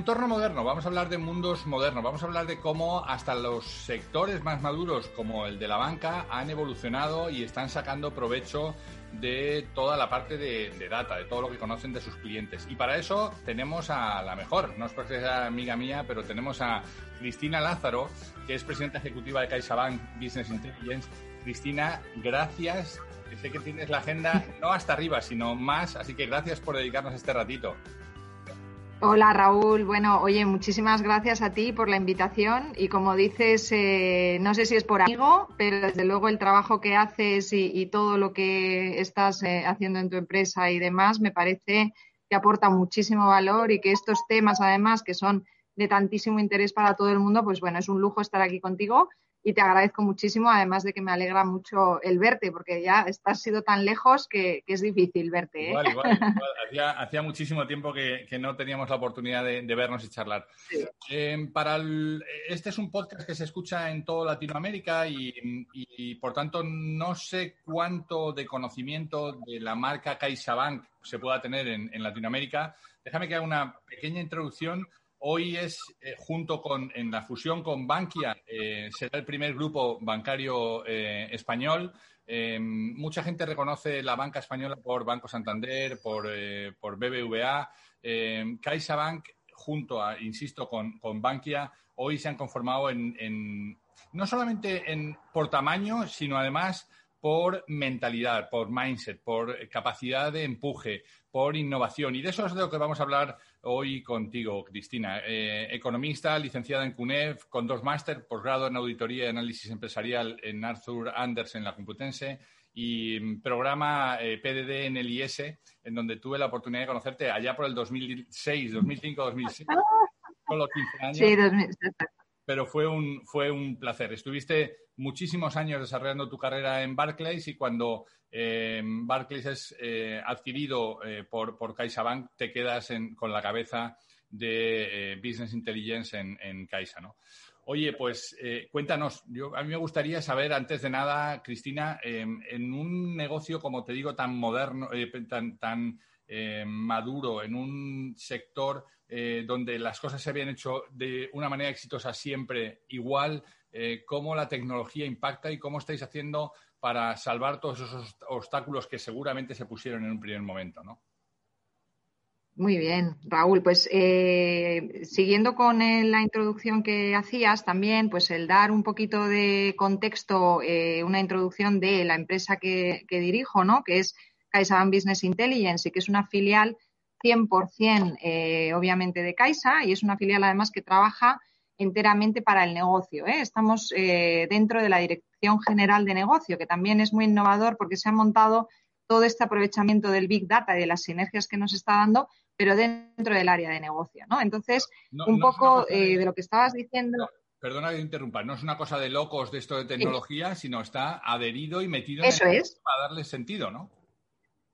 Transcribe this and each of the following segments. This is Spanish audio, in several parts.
Entorno moderno, vamos a hablar de mundos modernos, vamos a hablar de cómo hasta los sectores más maduros como el de la banca han evolucionado y están sacando provecho de toda la parte de, data, de todo lo que conocen de sus clientes. Y para eso tenemos a la mejor, no es porque sea amiga mía, pero tenemos a Cristina Lázaro, que es presidenta ejecutiva de CaixaBank Business Intelligence. Cristina, gracias sé que tienes la agenda no hasta arriba, sino más, así que gracias por dedicarnos este ratito. Hola Raúl, bueno, oye, muchísimas gracias a ti por la invitación. Y como dices, eh, no sé si es por amigo, pero desde luego el trabajo que haces y, todo lo que estás eh, haciendo en tu empresa y demás me parece que aporta muchísimo valor y que estos temas además que son de tantísimo interés para todo el mundo, pues bueno, es un lujo estar aquí contigo y te agradezco muchísimo, además de que me alegra mucho el verte, porque ya estás sido tan lejos que, es difícil verte. ¿eh? Igual, igual, Hacía, muchísimo tiempo que, no teníamos la oportunidad de, vernos y charlar. Eh, para este es un podcast que se escucha en toda Latinoamérica y, por tanto no sé cuánto de conocimiento de la marca CaixaBank se pueda tener en, en Latinoamérica. Déjame que haga una pequeña introducción Hoy es, eh, junto con, en la fusión con Bankia, eh, será el primer grupo bancario eh, español. mucha gente reconoce la banca española por Banco Santander, por, por BBVA. CaixaBank, junto a, insisto, con, con, Bankia, hoy se han conformado en, no solamente en, por tamaño, sino además por mentalidad, por mindset, por capacidad de empuje, por innovación. Y de eso es de lo que vamos a hablar hoy contigo, Cristina. Eh, economista, licenciada en CUNEF, con dos máster, posgrado en Auditoría y Análisis Empresarial en Arthur Andersen, la Complutense, y mm, programa eh, PDD en el IS, en donde tuve la oportunidad de conocerte allá por el 2006, 2005, 2006, solo 15 años. Sí, 2006 pero fue un, fue un placer. Estuviste muchísimos años desarrollando tu carrera en Barclays y cuando eh, Barclays es eh, adquirido eh, por, por CaixaBank, te quedas con la cabeza de Business Intelligence en, en Caixa, ¿no? Oye, pues cuéntanos, yo, a mí me gustaría saber, antes de nada, Cristina, en un negocio, como te digo, tan moderno, tan, tan maduro, en un sector donde las cosas se habían hecho de una manera exitosa siempre igual, cómo la tecnología impacta y cómo estáis haciendo para salvar todos esos obstáculos que seguramente se pusieron en un primer momento, ¿no? Muy bien, Raúl. Pues eh, siguiendo con la introducción que hacías también, pues el dar un poquito de contexto, una introducción de la empresa que, que dirijo, ¿no? Que es CaixaBank Business Intelligence y que es una filial 100% eh, obviamente de Caixa y es una filial además que trabaja enteramente para el negocio. ¿eh? Estamos eh, dentro de la Dirección General de Negocio, que también es muy innovador porque se ha montado todo este aprovechamiento del Big Data y de las sinergias que nos está dando, pero dentro del área de negocio. ¿no? Entonces, un poco de, lo que estabas diciendo. perdona que interrumpa, no es una cosa de locos de esto de tecnología, sino está adherido y metido Eso en el es. para darle sentido, ¿no?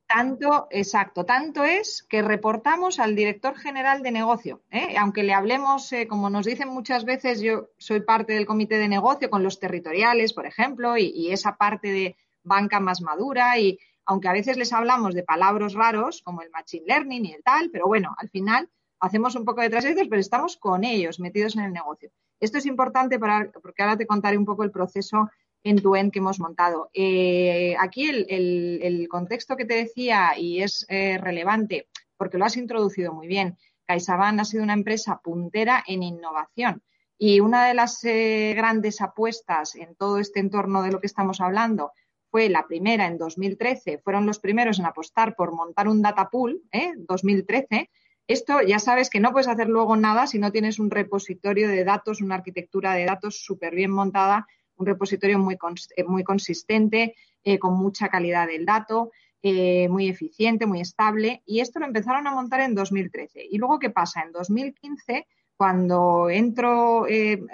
Tanto, exacto, tanto es que reportamos al director general de negocio. ¿eh? Aunque le hablemos, eh, como nos dicen muchas veces, yo soy parte del comité de negocio con los territoriales, por ejemplo, y, esa parte de banca más madura. Y aunque a veces les hablamos de palabras raros como el machine learning y el tal, pero bueno, al final hacemos un poco de trascendencia, pero estamos con ellos metidos en el negocio. Esto es importante para, porque ahora te contaré un poco el proceso en tu end que hemos montado. Eh, aquí el, contexto que te decía y es eh, relevante porque lo has introducido muy bien. CaixaBank ha sido una empresa puntera en innovación y una de las eh, grandes apuestas en todo este entorno de lo que estamos hablando fue la primera en 2013, fueron los primeros en apostar por montar un data pool, ¿eh? 2013. Esto ya sabes que no puedes hacer luego nada si no tienes un repositorio de datos, una arquitectura de datos súper bien montada, un repositorio muy, eh, muy consistente, eh, con mucha calidad del dato, eh, muy eficiente, muy estable. Y esto lo empezaron a montar en 2013. ¿Y luego qué pasa? En 2015 cuando entro,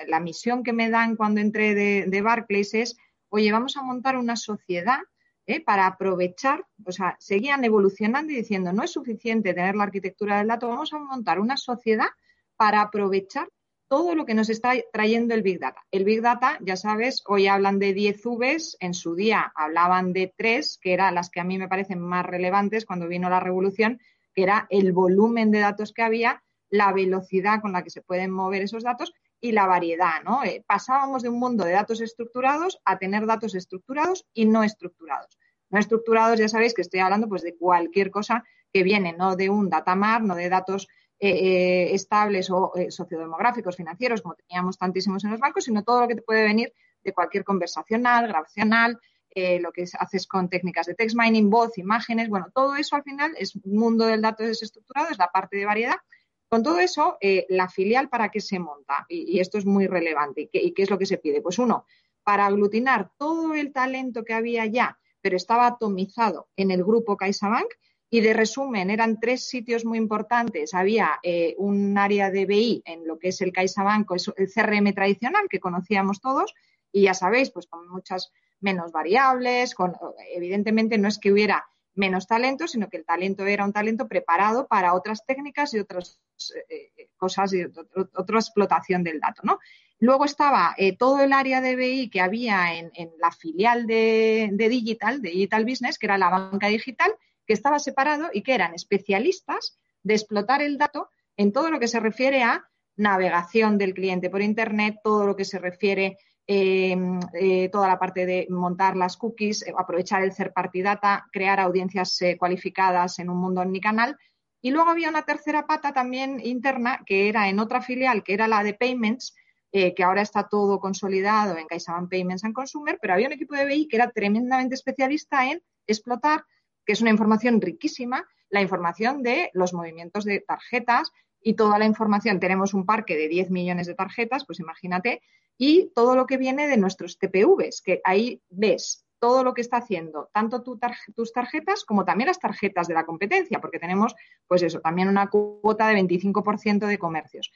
la misión que me dan cuando entré de, Barclays es oye, vamos a montar una sociedad para aprovechar, o sea, seguían evolucionando y diciendo, no es suficiente tener la arquitectura del dato, vamos a montar una sociedad para aprovechar todo lo que nos está trayendo el Big Data. El Big Data, ya sabes, hoy hablan de 10 Vs, en su día hablaban de 3, que eran las que a mí me parecen más relevantes cuando vino la revolución, que era el volumen de datos que había, la velocidad con la que se pueden mover esos datos y la variedad, ¿no? Eh, pasábamos de un mundo de datos estructurados a tener datos estructurados y no estructurados. No estructurados, ya sabéis que estoy hablando pues de cualquier cosa que viene, no de un datamar, no de datos eh, eh, estables o sociodemográficos, financieros, como teníamos tantísimos en los bancos, sino todo lo que te puede venir de cualquier conversacional, grabacional, lo que haces con técnicas de text mining, voz, imágenes, bueno, todo eso al final es un mundo del dato desestructurado, es la parte de variedad con todo eso, eh, la filial, ¿para qué se monta? Y, esto es muy relevante. ¿Y qué, es lo que se pide? Pues uno, para aglutinar todo el talento que había ya, pero estaba atomizado en el grupo CaixaBank, y de resumen, eran tres sitios muy importantes. Había eh, un área de BI en lo que es el CaixaBank, el CRM tradicional que conocíamos todos, y ya sabéis, pues con muchas menos variables, con, evidentemente no es que hubiera menos talento, sino que el talento era un talento preparado para otras técnicas y otras eh, eh, cosas y otra explotación del dato, ¿no? Luego estaba todo el área de BI que había en, la filial de, Digital, de Digital Business, que era la banca digital, que estaba separado y que eran especialistas de explotar el dato en todo lo que se refiere a navegación del cliente por Internet, todo lo que se refiere Em, eh, toda la parte de montar las cookies, eh, aprovechar el third party data, crear audiencias eh, cualificadas en un mundo omnicanal. Y luego había una tercera pata también interna que era en otra filial, que era la de payments, que ahora está todo consolidado en CaixaBank Payments and Consumer, pero había un equipo de BI que era tremendamente especialista en explotar, que es una información riquísima, la información de los movimientos de tarjetas y toda la información. Tenemos un parque de 10 millones de tarjetas, pues imagínate, y todo lo que viene de nuestros TPVs, que ahí ves todo lo que está haciendo, tanto tus tarjetas como también las tarjetas de la competencia, porque tenemos, pues eso, también una cuota de 25% de comercios.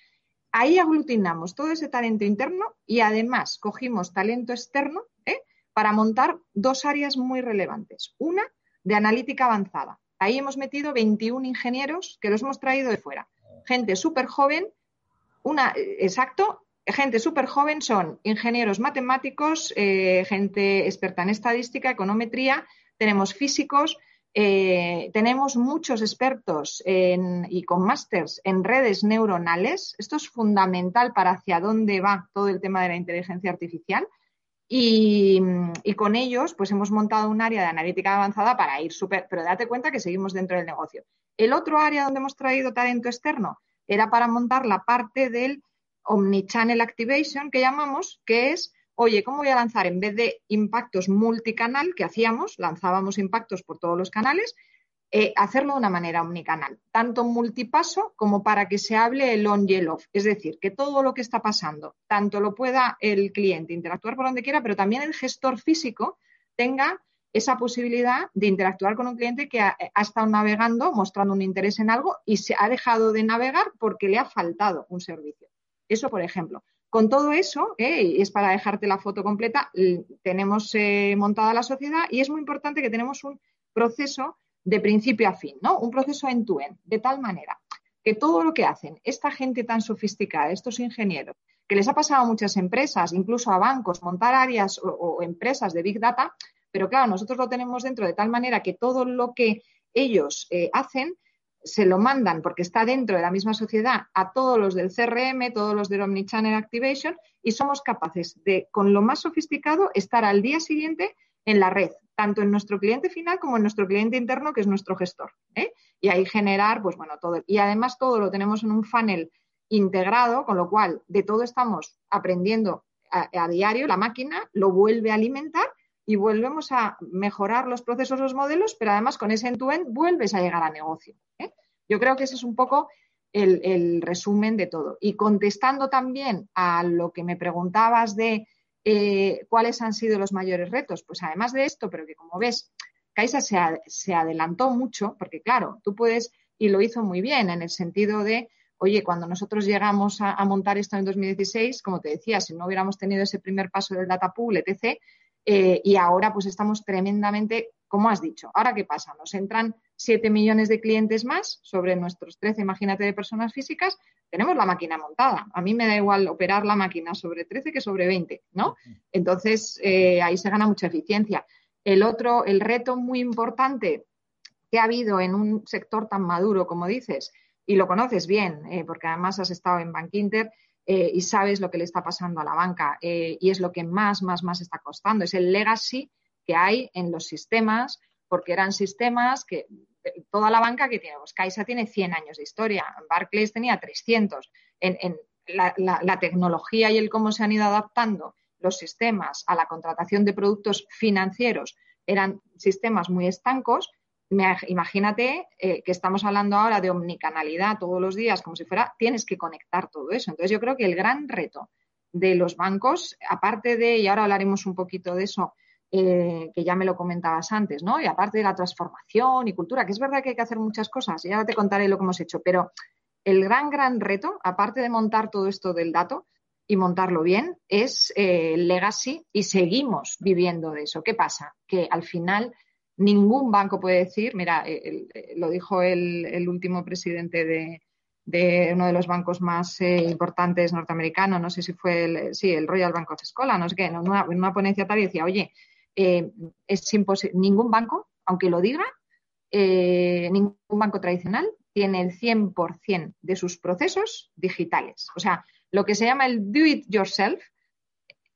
Ahí aglutinamos todo ese talento interno y además cogimos talento externo ¿eh? para montar dos áreas muy relevantes. Una, de analítica avanzada. Ahí hemos metido 21 ingenieros que los hemos traído de fuera. Gente súper joven, una, exacto, gente súper joven son ingenieros matemáticos, eh, gente experta en estadística, econometría, tenemos físicos, eh, tenemos muchos expertos y con másters en redes neuronales. Esto es fundamental para hacia dónde va todo el tema de la inteligencia artificial. Y, y, con ellos, pues hemos montado un área de analítica avanzada para ir súper, pero date cuenta que seguimos dentro del negocio. El otro área donde hemos traído talento externo era para montar la parte del Omnichannel Activation que llamamos, que es, oye, ¿cómo voy a lanzar en vez de impactos multicanal que hacíamos, lanzábamos impactos por todos los canales, eh, hacerlo de una manera omnicanal, tanto multipaso como para que se hable el on y el off. Es decir, que todo lo que está pasando, tanto lo pueda el cliente interactuar por donde quiera, pero también el gestor físico tenga esa posibilidad de interactuar con un cliente que ha, estado navegando, mostrando un interés en algo y se ha dejado de navegar porque le ha faltado un servicio. Eso, por ejemplo. Con todo eso, eh, es para dejarte la foto completa, tenemos eh, montada la sociedad y es muy importante que tenemos un proceso de principio a fin, ¿no? Un proceso en tu end, de tal manera que todo lo que hacen esta gente tan sofisticada, estos ingenieros, que les ha pasado a muchas empresas, incluso a bancos, montar áreas o empresas de Big Data, pero claro, nosotros lo tenemos dentro de tal manera que todo lo que ellos eh, hacen se lo mandan porque está dentro de la misma sociedad a todos los del CRM, todos los del Omnichannel Activation y somos capaces de, con lo más sofisticado, estar al día siguiente en la red, tanto en nuestro cliente final como en nuestro cliente interno, que es nuestro gestor. ¿eh? Y ahí generar, pues bueno, todo. Y además todo lo tenemos en un funnel integrado, con lo cual de todo estamos aprendiendo a, diario, la máquina lo vuelve a alimentar y volvemos a mejorar los procesos, los modelos, pero además con ese end-to-end vuelves a llegar a negocio. ¿eh? Yo creo que ese es un poco el, resumen de todo. Y contestando también a lo que me preguntabas de eh, cuáles han sido los mayores retos, pues además de esto, pero que como ves, Caixa se, adelantó mucho, porque claro, tú puedes, y lo hizo muy bien, en el sentido de, oye, cuando nosotros llegamos a, montar esto en 2016, como te decía, si no hubiéramos tenido ese primer paso del data pool, etc., eh, y ahora pues estamos tremendamente, como has dicho, ahora qué pasa, nos entran 7 millones de clientes más sobre nuestros 13, imagínate, de personas físicas, tenemos la máquina montada. A mí me da igual operar la máquina sobre 13 que sobre 20, ¿no? Entonces, eh, ahí se gana mucha eficiencia. El otro, el reto muy importante que ha habido en un sector tan maduro como dices, y lo conoces bien, eh, porque además has estado en Bank Inter eh, y sabes lo que le está pasando a la banca, y es lo que más, más, más está costando, es el legacy que hay en los sistemas, porque eran sistemas que toda la banca que tiene, pues Caixa tiene 100 años de historia, Barclays tenía 300. En, la, tecnología y el cómo se han ido adaptando los sistemas a la contratación de productos financieros eran sistemas muy estancos. imagínate eh, que estamos hablando ahora de omnicanalidad todos los días, como si fuera, tienes que conectar todo eso. Entonces, yo creo que el gran reto de los bancos, aparte de, y ahora hablaremos un poquito de eso, eh, que ya me lo comentabas antes, ¿no? Y aparte de la transformación y cultura, que es verdad que hay que hacer muchas cosas, y ahora te contaré lo que hemos hecho, pero el gran, gran reto, aparte de montar todo esto del dato y montarlo bien, es eh, legacy y seguimos viviendo de eso. ¿Qué pasa? Que al final ningún banco puede decir, mira, lo dijo el, último presidente de, uno de los bancos más eh, importantes norteamericanos, no sé si fue el, sí, el Royal Bank of Scotland, no sé qué, en una, en una ponencia tal y decía, oye, eh, es imposible. Ningún banco, aunque lo diga, eh, ningún banco tradicional tiene el 100% de sus procesos digitales. O sea, lo que se llama el do it yourself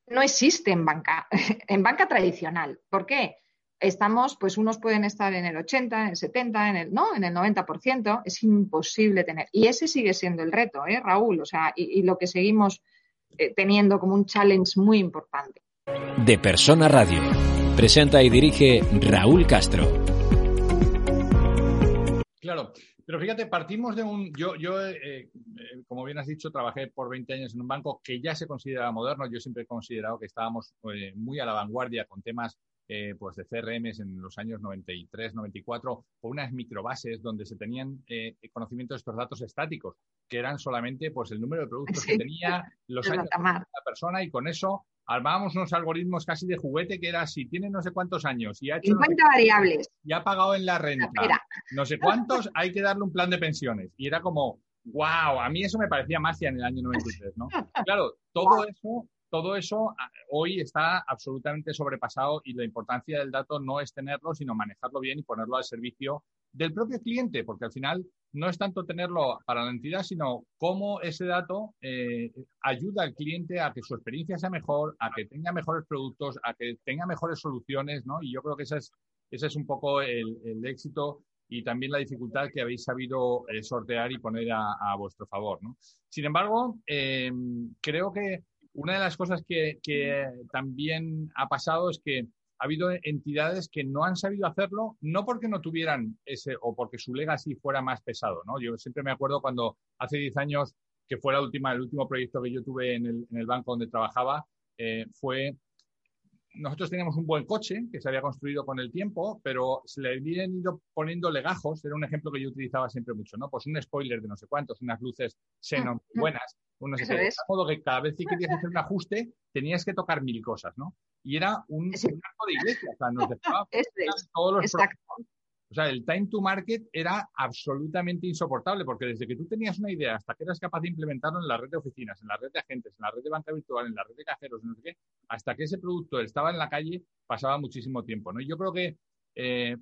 no existe en banca, en banca tradicional. ¿Por qué? Estamos, pues unos pueden estar en el 80, en el 70, en el, no, en el 90%, es imposible tener. Y ese sigue siendo el reto, ¿eh, Raúl? O sea, y, lo que seguimos eh, teniendo como un challenge muy importante. De Persona Radio. Presenta y dirige Raúl Castro. Claro, pero fíjate, partimos de un. Yo, yo eh, eh, como bien has dicho, trabajé por 20 años en un banco que ya se considera moderno. Yo siempre he considerado que estábamos eh, muy a la vanguardia con temas pues de CRMs en los años 93, 94, con unas microbases donde se tenían conocimiento de estos datos estáticos, que eran solamente pues el número de productos que tenía, los años de la persona, y con eso armábamos unos algoritmos casi de juguete que era si tiene no sé cuántos años y ha hecho 50 variables. y ha pagado en la renta no sé cuántos hay que darle un plan de pensiones. Y era como wow a mí eso me parecía magia en el año 93 no claro todo eso todo eso ah, hoy está absolutamente sobrepasado y la importancia del dato no es tenerlo sino manejarlo bien y ponerlo al servicio del propio cliente porque al final no es tanto tenerlo para la entidad, sino cómo ese dato eh, ayuda al cliente a que su experiencia sea mejor, a que tenga mejores productos, a que tenga mejores soluciones, ¿no? Y yo creo que ese es, ese es un poco el, éxito y también la dificultad que habéis sabido eh, sortear y poner a, vuestro favor, ¿no? Sin embargo, eh, creo que una de las cosas que, que también ha pasado es que ha habido entidades que no han sabido hacerlo, no porque no tuvieran ese o porque su legacy fuera más pesado, ¿no? Yo siempre me acuerdo cuando hace 10 años, que fue la última, el último proyecto que yo tuve en el, en el banco donde trabajaba, eh, fue nosotros teníamos un buen coche que se había construido con el tiempo, pero se le habían ido poniendo legajos, era un ejemplo que yo utilizaba siempre mucho, ¿no? Pues un spoiler de no sé cuántos, unas luces xenon ah, buenas, no sé de modo que cada vez que querías hacer un ajuste tenías que tocar mil cosas, ¿no? Y era un, un arco de iglesia, o sea, nos dejaba todos los Exacto. O sea, el time to market era absolutamente insoportable porque desde que tú tenías una idea hasta que eras capaz de implementarlo en la red de oficinas, en la red de agentes, en la red de banca virtual, en la red de cajeros, no sé qué, hasta que ese producto estaba en la calle pasaba muchísimo tiempo. ¿no? Y yo creo que eh,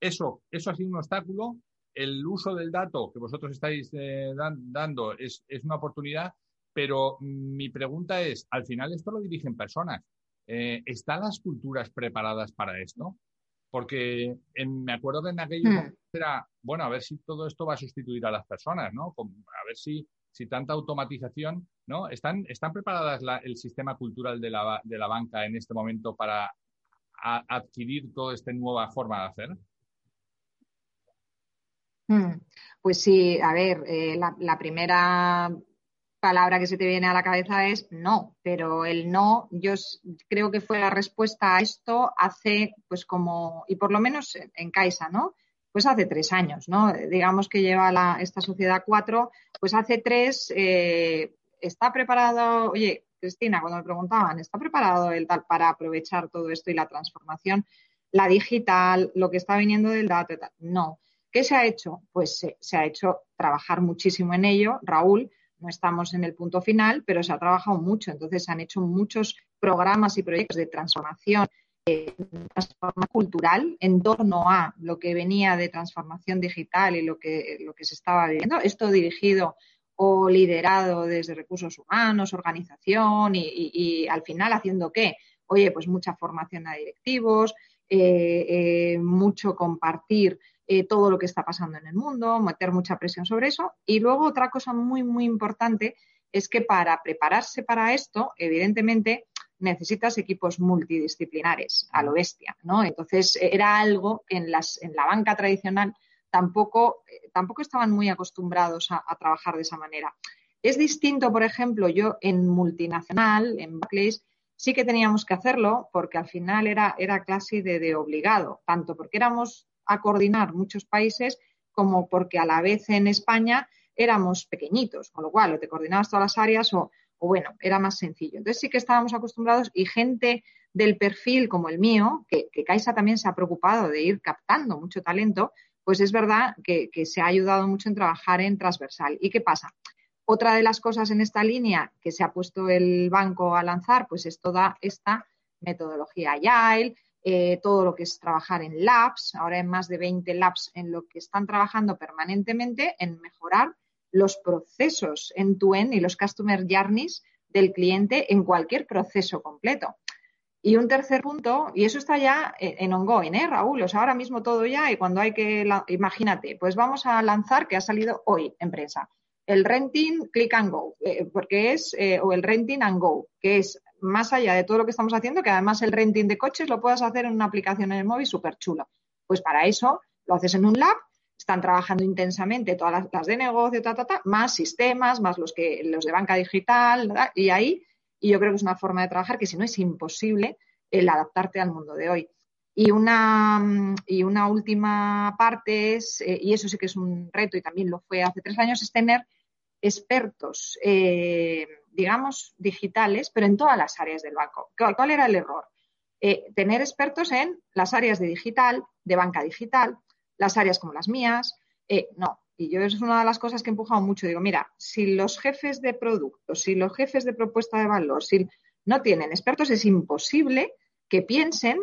eso, eso ha sido un obstáculo. El uso del dato que vosotros estáis eh, dando es, es, una oportunidad, pero mi pregunta es, al final esto lo dirigen personas. Eh, ¿Están las culturas preparadas para esto? Porque me acuerdo que en aquello hmm. era, bueno, a ver si todo esto va a sustituir a las personas, ¿no? A ver si, si tanta automatización, ¿no? ¿Están, están preparadas el sistema cultural de la, de la banca en este momento para adquirir toda esta nueva forma de hacer? Hmm. Pues sí, a ver, eh, la, primera palabra que se te viene a la cabeza es no, pero el no, yo creo que fue la respuesta a esto hace, pues como, y por lo menos en Caixa, ¿no? Pues hace tres años, ¿no? Digamos que lleva la, esta sociedad cuatro, pues hace tres, eh, está preparado, oye, Cristina, cuando me preguntaban, ¿está preparado el tal para aprovechar todo esto y la transformación, la digital, lo que está viniendo del dato? Tal? No. ¿Qué se ha hecho? Pues se, ha hecho trabajar muchísimo en ello. Raúl, no estamos en el punto final, pero se ha trabajado mucho. Entonces, se han hecho muchos programas y proyectos de transformación, eh, transformación cultural en torno a lo que venía de transformación digital y lo que, lo que se estaba viviendo. Esto dirigido o liderado desde recursos humanos, organización y, al final haciendo qué? Oye, pues mucha formación a directivos, eh, eh, mucho compartir eh, todo lo que está pasando en el mundo, meter mucha presión sobre eso. Y luego otra cosa muy, muy importante es que para prepararse para esto, evidentemente, necesitas equipos multidisciplinares a lo bestia, ¿no? Entonces, era algo que en, las, en la banca tradicional tampoco, eh, tampoco estaban muy acostumbrados a, trabajar de esa manera. Es distinto, por ejemplo, yo en multinacional, en Barclays, sí que teníamos que hacerlo porque al final era, era casi de, de obligado, tanto porque éramos a coordinar muchos países como porque a la vez en España éramos pequeñitos, con lo cual o te coordinabas todas las áreas o, bueno, era más sencillo. Entonces sí que estábamos acostumbrados y gente del perfil como el mío, que, que Caixa también se ha preocupado de ir captando mucho talento, pues es verdad que, que, se ha ayudado mucho en trabajar en transversal. ¿Y qué pasa? Otra de las cosas en esta línea que se ha puesto el banco a lanzar, pues es toda esta metodología Agile, eh, todo lo que es trabajar en labs, ahora hay más de 20 labs en lo que están trabajando permanentemente en mejorar los procesos en tu end y los customer journeys del cliente en cualquier proceso completo. Y un tercer punto, y eso está ya en ongoing, ¿eh, Raúl? O ahora mismo todo ya y cuando hay que, imagínate, pues vamos a lanzar, que ha salido hoy en prensa, el renting click and go, eh, porque es, eh, o el renting and go, que es más allá de todo lo que estamos haciendo, que además el renting de coches lo puedas hacer en una aplicación en el móvil súper chulo. Pues para eso lo haces en un lab, están trabajando intensamente todas las, de negocio, ta, ta, ta, más sistemas, más los, que, los de banca digital, y ahí, y yo creo que es una forma de trabajar que si no es imposible el adaptarte al mundo de hoy. Y una, y una última parte es, eh, y eso sí que es un reto y también lo fue hace tres años, es tener expertos, eh, digamos, digitales, pero en todas las áreas del banco. ¿Cuál, era el error? Eh, tener expertos en las áreas de digital, de banca digital, las áreas como las mías. Eh, no, y yo es una de las cosas que he empujado mucho. Digo, mira, si los jefes de productos, si los jefes de propuesta de valor, si no tienen expertos, es imposible que piensen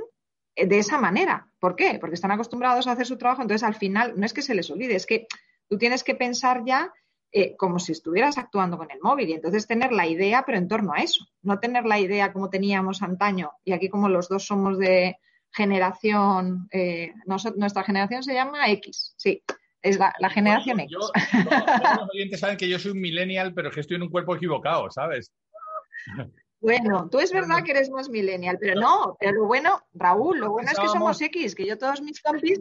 de esa manera. ¿Por qué? Porque están acostumbrados a hacer su trabajo, entonces al final no es que se les olvide, es que tú tienes que pensar ya eh, como si estuvieras actuando con el móvil y entonces tener la idea pero en torno a eso, no tener la idea como teníamos antaño y aquí como los dos somos de generación, eh, nuestra generación se llama X, sí, es la, generación X. los oyentes saben que yo soy un millennial pero que estoy en un cuerpo equivocado, ¿sabes? Bueno, tú es verdad que eres más millennial, pero no, pero lo bueno, Raúl, lo bueno es que somos X, que yo todos mis compis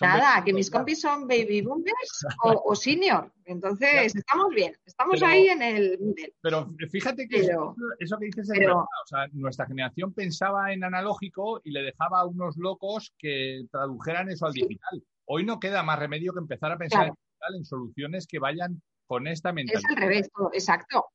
Nada, que mis compis son baby boomers o, senior. Entonces, estamos bien, estamos ahí en el middle. Pero fíjate que eso, que dices es verdad. O sea, nuestra generación pensaba en analógico y le dejaba a unos locos que tradujeran eso al digital. Hoy no queda más remedio que empezar a pensar en digital, en soluciones que vayan con esta mentalidad. Es al revés, exacto.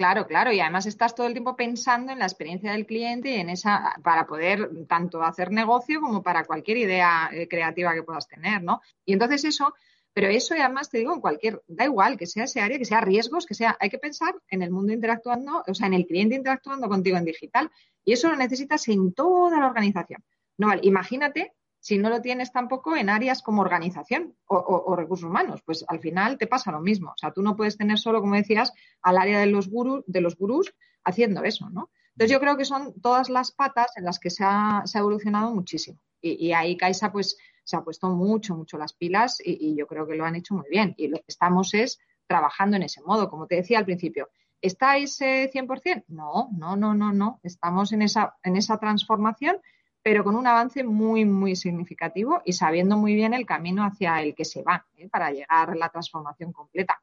Claro, claro, y además estás todo el tiempo pensando en la experiencia del cliente y en esa, para poder tanto hacer negocio como para cualquier idea eh, creativa que puedas tener, ¿no? Y entonces eso, pero eso y además te digo, en cualquier, da igual que sea ese área, que sea riesgos, que sea, hay que pensar en el mundo interactuando, o sea, en el cliente interactuando contigo en digital. Y eso lo necesitas en toda la organización. No, vale, imagínate si no lo tienes tampoco en áreas como organización o, recursos humanos, pues al final te pasa lo mismo. O sea, tú no puedes tener solo, como decías, al área de los gurús, de los gurús haciendo eso, ¿no? Entonces yo creo que son todas las patas en las que se ha, evolucionado muchísimo. Y, ahí Caixa pues se ha puesto mucho, mucho las pilas y, yo creo que lo han hecho muy bien. Y lo que estamos es trabajando en ese modo, como te decía al principio. ¿Estáis eh, 100%? No, no, no, no, no. Estamos en esa, en esa transformación pero con un avance muy, muy significativo y sabiendo muy bien el camino hacia el que se va ¿eh? para llegar a la transformación completa.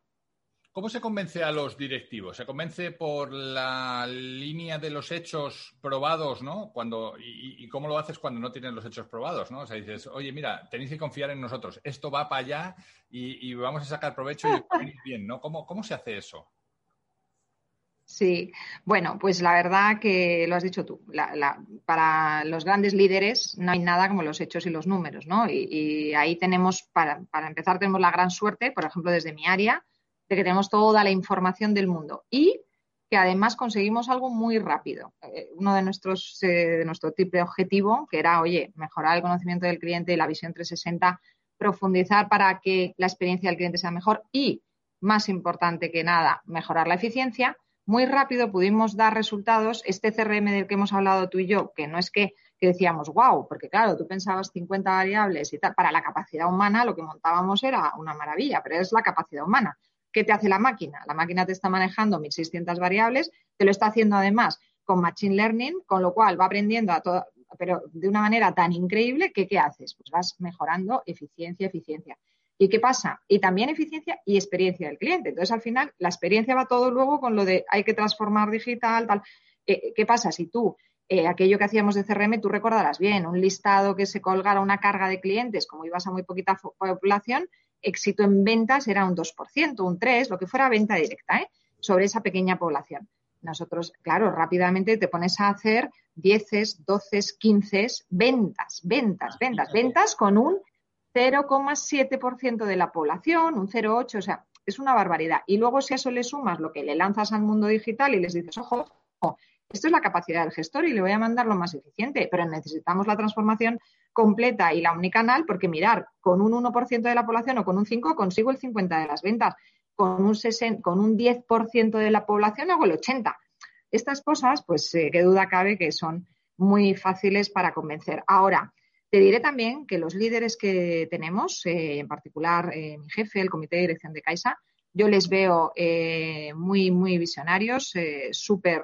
¿Cómo se convence a los directivos? ¿Se convence por la línea de los hechos probados, ¿no? Cuando, y, cómo lo haces cuando no tienes los hechos probados, ¿no? O sea, dices, oye, mira, tenéis que confiar en nosotros, esto va para allá y, vamos a sacar provecho y va a venir bien, ¿no? ¿Cómo, ¿Cómo se hace eso? Sí, bueno, pues la verdad que lo has dicho tú. para los grandes líderes no hay nada como los hechos y los números, ¿no? Y, ahí tenemos, para, empezar, tenemos la gran suerte, por ejemplo, desde mi área, de que tenemos toda la información del mundo y que además conseguimos algo muy rápido. Eh, uno de nuestros, eh, de nuestro tipo de objetivo, que era, oye, mejorar el conocimiento del cliente y la visión 360, profundizar para que la experiencia del cliente sea mejor y, más importante que nada, mejorar la eficiencia, muy rápido pudimos dar resultados. Este CRM del que hemos hablado tú y yo, que no es que, que decíamos, wow, porque claro, tú pensabas 50 variables y tal, para la capacidad humana lo que montábamos era una maravilla, pero es la capacidad humana. ¿Qué te hace la máquina? La máquina te está manejando 1.600 variables, te lo está haciendo además con Machine Learning, con lo cual va aprendiendo a todo, pero de una manera tan increíble que ¿qué haces? Pues vas mejorando eficiencia, eficiencia. ¿Y qué pasa? Y también eficiencia y experiencia del cliente. Entonces, al final, la experiencia va todo luego con lo de hay que transformar digital, tal. Eh, ¿Qué pasa? Si tú, eh, aquello que hacíamos de CRM, tú recordarás bien, un listado que se colgara una carga de clientes, como ibas a muy poquita población, éxito en ventas era un 2%, un 3%, lo que fuera venta directa, ¿eh? sobre esa pequeña población. Nosotros, claro, rápidamente te pones a hacer 10, 12, 15 ventas, ventas, ventas, ventas con un 0,7% de la población, un 0,8%, o sea, es una barbaridad. Y luego si a eso le sumas lo que le lanzas al mundo digital y les dices, ojo, esto es la capacidad del gestor y le voy a mandar lo más eficiente, pero necesitamos la transformación completa y la omnicanal porque mirar, con un 1% de la población o con un 5% consigo el 50% de las ventas, con un, 60, con un 10% de la población hago el 80%. Estas cosas, pues eh, qué duda cabe que son muy fáciles para convencer. Ahora, te diré también que los líderes que tenemos, eh, en particular eh, mi jefe, el comité de dirección de Caixa, yo les veo eh, muy, muy visionarios, súper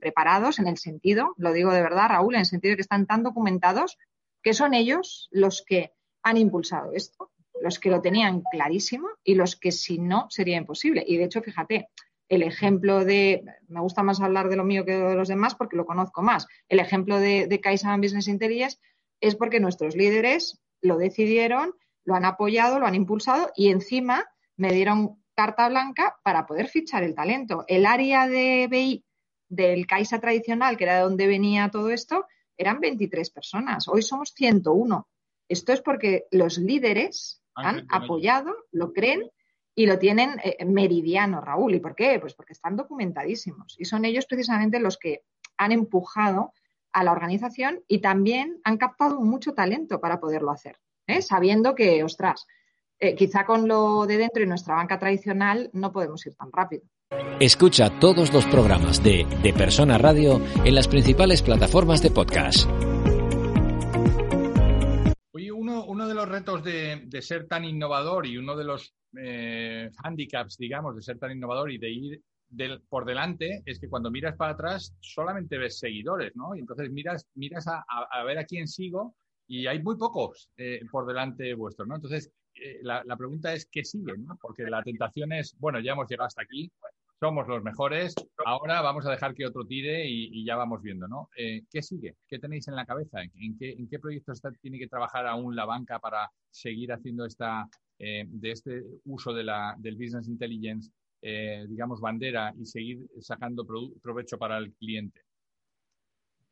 preparados en el sentido, lo digo de verdad, Raúl, en el sentido de que están tan documentados que son ellos los que han impulsado esto, los que lo tenían clarísimo y los que si no sería imposible. Y de hecho, fíjate, el ejemplo de, me gusta más hablar de lo mío que de los demás porque lo conozco más, el ejemplo de, de Business Intelligence es porque nuestros líderes lo decidieron, lo han apoyado, lo han impulsado y encima me dieron carta blanca para poder fichar el talento. El área de BI del CAISA tradicional, que era de donde venía todo esto, eran 23 personas. Hoy somos 101. Esto es porque los líderes ah, han apoyado, lo creen y lo tienen eh, meridiano, Raúl. ¿Y por qué? Pues porque están documentadísimos. Y son ellos precisamente los que han empujado a la organización y también han captado mucho talento para poderlo hacer, ¿eh? sabiendo que, ostras, eh, quizá con lo de dentro y nuestra banca tradicional no podemos ir tan rápido. Escucha todos los programas de De Persona Radio en las principales plataformas de podcast. Oye, uno, de los retos de, ser tan innovador y uno de los eh, handicaps, digamos, de ser tan innovador y de ir por delante es que cuando miras para atrás solamente ves seguidores, ¿no? Y entonces miras, miras a, ver a quién sigo y hay muy pocos eh, por delante vuestros, ¿no? Entonces, eh, la, pregunta es qué sigue, ¿no? Porque la tentación es, bueno, ya hemos llegado hasta aquí, somos los mejores, ahora vamos a dejar que otro tire y, ya vamos viendo, ¿no? Eh, ¿Qué sigue? ¿Qué tenéis en la cabeza? ¿En qué, en qué proyectos tiene que trabajar aún la banca para seguir haciendo esta, de este uso de la, del business intelligence, digamos, bandera y seguir sacando provecho para el cliente?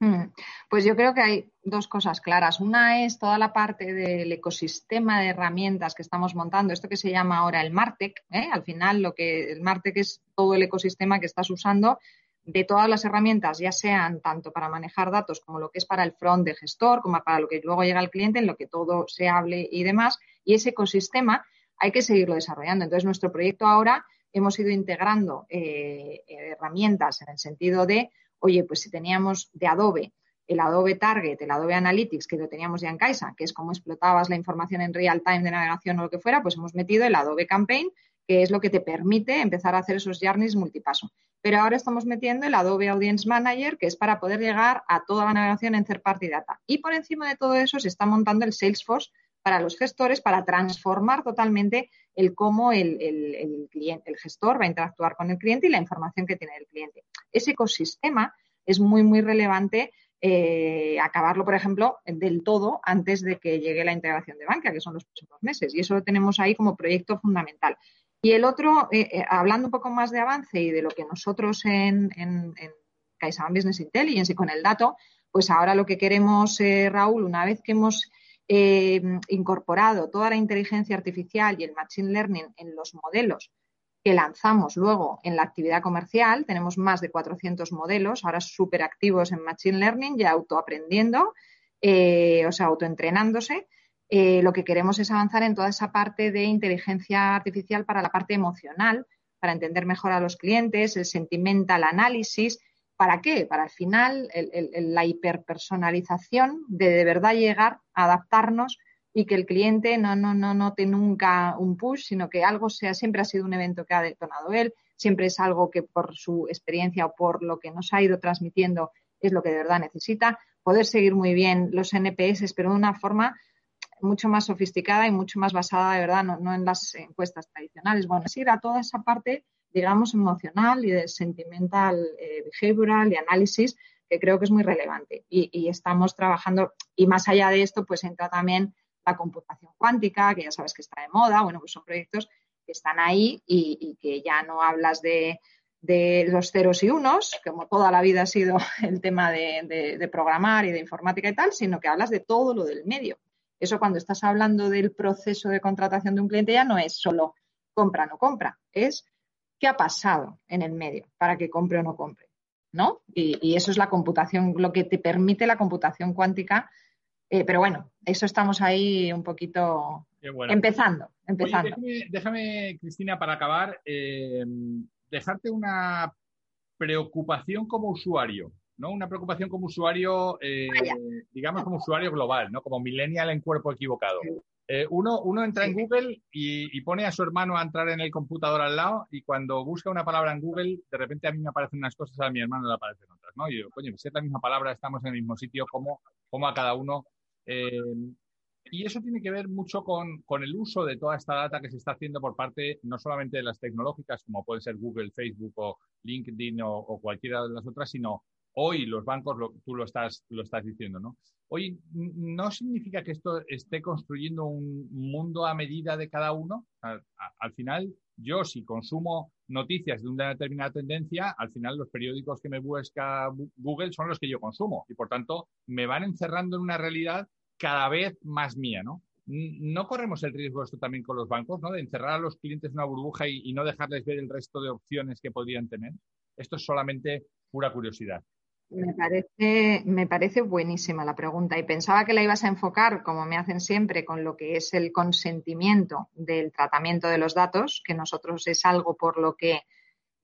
Mm. Pues yo creo que hay dos cosas claras. Una es toda la parte del ecosistema de herramientas que estamos montando, esto que se llama ahora el Martech. ¿eh? Al final, lo que el Martech es todo el ecosistema que estás usando de todas las herramientas, ya sean tanto para manejar datos como lo que es para el front de gestor, como para lo que luego llega al cliente, en lo que todo se hable y demás. Y ese ecosistema hay que seguirlo desarrollando. Entonces, nuestro proyecto ahora hemos ido integrando eh, herramientas en el sentido de oye, pues si teníamos de Adobe el Adobe Target, el Adobe Analytics, que lo teníamos ya en Kaisa, que es como explotabas la información en real time de navegación o lo que fuera, pues hemos metido el Adobe Campaign, que es lo que te permite empezar a hacer esos journeys multipaso. pero ahora estamos metiendo el Adobe Audience Manager, que es para poder llegar a toda la navegación en third party data. Y por encima de todo eso se está montando el Salesforce para los gestores para transformar totalmente el cómo el, cliente, el gestor va a interactuar con el cliente y la información que tiene el cliente. Ese ecosistema es muy, muy relevante eh, acabarlo, por ejemplo, del todo antes de que llegue la integración de banca, que son los próximos meses. Y eso lo tenemos ahí como proyecto fundamental. Y el otro, eh, eh, hablando un poco más de avance y de lo que nosotros en, en, en CaixaBank Business Intelligence y con el dato, pues ahora lo que queremos, Raúl, una vez que hemos incorporado toda la inteligencia artificial y el machine learning en los modelos que lanzamos luego en la actividad comercial. Tenemos más de 400 modelos, ahora súper activos en Machine Learning, ya autoaprendiendo, eh, o sea, autoentrenándose. Eh, lo que queremos es avanzar en toda esa parte de inteligencia artificial para la parte emocional, para entender mejor a los clientes, el sentimental análisis. ¿Para qué? Para al final la hiperpersonalización de de verdad llegar a adaptarnos y que el cliente no, no, no note nunca un push, sino que algo sea, siempre ha sido un evento que ha detonado él, siempre es algo que por su experiencia o por lo que nos ha ido transmitiendo es lo que de verdad necesita, poder seguir muy bien los NPS, pero de una forma mucho más sofisticada y mucho más basada, de verdad, no, en las encuestas tradicionales. Bueno, es ir a toda esa parte, digamos, emocional y de sentimental, eh, behavioral y análisis, que creo que es muy relevante. Y, y, estamos trabajando, y más allá de esto, pues entra también la computación cuántica, que ya sabes que está de moda, bueno, pues son proyectos que están ahí y, que ya no hablas de, los ceros y unos, como toda la vida ha sido el tema de, programar y de informática y tal, sino que hablas de todo lo del medio. Eso cuando estás hablando del proceso de contratación de un cliente ya no es solo compra no compra, es qué ha pasado en el medio para que compre o no compre, ¿no? Y, y eso es la computación, lo que te permite la computación cuántica eh, pero bueno, eso estamos ahí un poquito empezando. empezando. déjame, Cristina, para acabar, eh, dejarte una preocupación como usuario, ¿no? Una preocupación como usuario, eh, digamos como usuario global, ¿no? Como millennial en cuerpo equivocado. Uno, uno entra en Google y, pone a su hermano a entrar en el computador al lado y cuando busca una palabra en Google, de repente a mí me aparecen unas cosas, a mi hermano le aparecen otras, ¿no? Y yo, coño, si es la misma palabra, estamos en el mismo sitio, ¿cómo, cómo a cada uno eh, y eso tiene que ver mucho con, el uso de toda esta data que se está haciendo por parte no solamente de las tecnológicas, como pueden ser Google, Facebook o LinkedIn o, cualquiera de las otras, sino hoy los bancos, tú lo estás, lo estás diciendo, ¿no? Hoy no significa que esto esté construyendo un mundo a medida de cada uno. al final, yo si consumo noticias de una determinada tendencia, al final los periódicos que me busca Google son los que yo consumo y por tanto me van encerrando en una realidad cada vez más mía, ¿no? No corremos el riesgo esto también con los bancos, ¿no? De encerrar a los clientes en una burbuja y, no dejarles ver el resto de opciones que podrían tener. Esto es solamente pura curiosidad. Me parece, me parece buenísima la pregunta y pensaba que la ibas a enfocar, como me hacen siempre, con lo que es el consentimiento del tratamiento de los datos, que nosotros es algo por lo que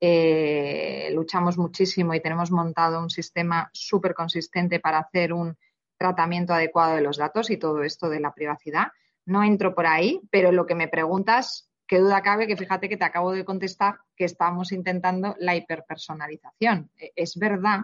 eh, luchamos muchísimo y tenemos montado un sistema súper consistente para hacer un tratamiento adecuado de los datos y todo esto de la privacidad. No entro por ahí, pero lo que me preguntas, qué duda cabe que fíjate que te acabo de contestar que estamos intentando la hiperpersonalización. E, es verdad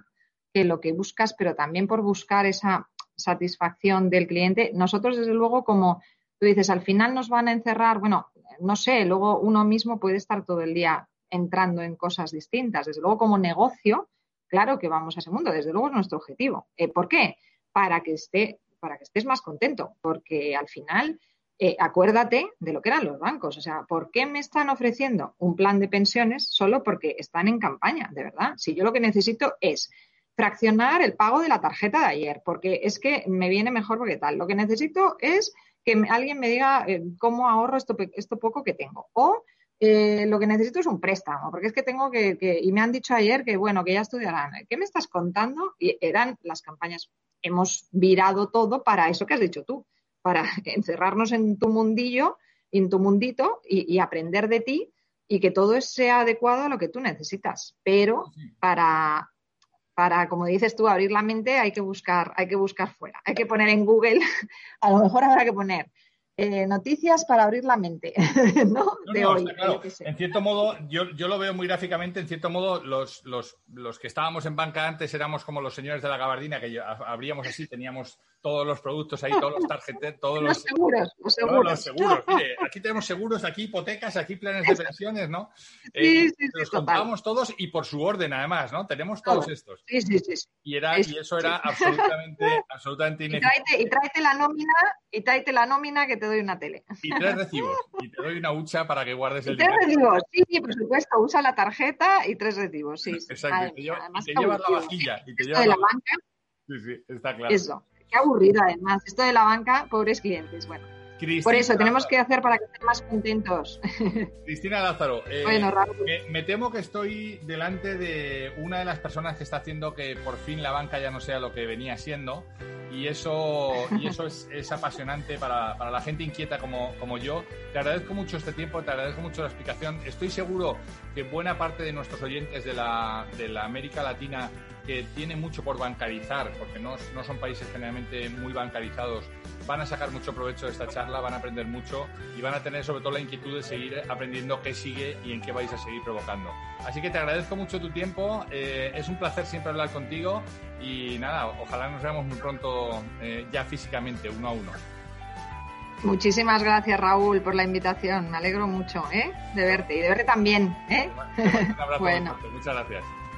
que lo que buscas, pero también por buscar esa satisfacción del cliente. Nosotros, desde luego, como tú dices, al final nos van a encerrar, bueno, no sé, luego uno mismo puede estar todo el día entrando en cosas distintas. Desde luego, como negocio, claro que vamos a ese mundo, desde luego es nuestro objetivo. Eh, ¿Por qué? Para que, esté, para que estés más contento, porque al final, eh, acuérdate de lo que eran los bancos. O sea, ¿por qué me están ofreciendo un plan de pensiones solo porque están en campaña? De verdad, si yo lo que necesito es fraccionar el pago de la tarjeta de ayer, porque es que me viene mejor porque tal. Lo que necesito es que alguien me diga eh, cómo ahorro esto, esto poco que tengo. O eh, lo que necesito es un préstamo, porque es que tengo que, y me han dicho ayer que, bueno, que ya estudiarán. ¿Qué me estás contando? Y eran las campañas. Hemos virado todo para eso que has dicho tú, para encerrarnos en tu mundillo, en tu mundito y, y aprender de ti y que todo sea adecuado a lo que tú necesitas. Pero para para, como dices tú, abrir la mente hay que buscar, hay que buscar fuera. Hay que poner en Google, a lo mejor habrá que poner eh, noticias para abrir la mente, ¿no? de hoy. En cierto modo, yo, yo, lo veo muy gráficamente, en cierto modo, los, los, los, que estábamos en banca antes éramos como los señores de la gabardina, que abríamos así, teníamos todos los productos ahí, todos los tarjetes, todos los, seguros. Los seguros. los seguros. Mire, aquí tenemos seguros, aquí hipotecas, aquí planes de pensiones, ¿no? Sí, sí, los contábamos todos y por su orden, además, ¿no? Tenemos todos estos. Sí, sí, sí. Y, era, y eso era absolutamente, absolutamente ineficaz. Y tráete, la nómina, y tráete la nómina que te doy una tele. Y tres recibos. Y te doy una hucha para que guardes el y Tres recibos, sí, sí, por supuesto. Usa la tarjeta y tres recibos, sí. Exacto. y te, llevas la vajilla. Y te llevas de la, banca. Sí, sí, está claro. Eso. Qué aburrido, además. Esto de la banca, pobres clientes. Bueno. Por eso, tenemos que hacer para que estén más contentos. Cristina Lázaro, eh, bueno, me, me, temo que estoy delante de una de las personas que está haciendo que por fin la banca ya no sea lo que venía siendo. Y eso, y eso es, es apasionante para, para, la gente inquieta como, como yo. Te agradezco mucho este tiempo, te agradezco mucho la explicación. Estoy seguro que buena parte de nuestros oyentes de la, de la América Latina que tiene mucho por bancarizar, porque no, no, son países generalmente muy bancarizados, van a sacar mucho provecho de esta charla, van a aprender mucho y van a tener sobre todo la inquietud de seguir aprendiendo qué sigue y en qué vais a seguir provocando. Así que te agradezco mucho tu tiempo, eh, es un placer siempre hablar contigo y nada, ojalá nos veamos muy pronto eh, ya físicamente, uno a uno. Muchísimas gracias, Raúl, por la invitación. Me alegro mucho ¿eh? de verte y de verte también. ¿eh? Un abrazo bueno. Muchas gracias.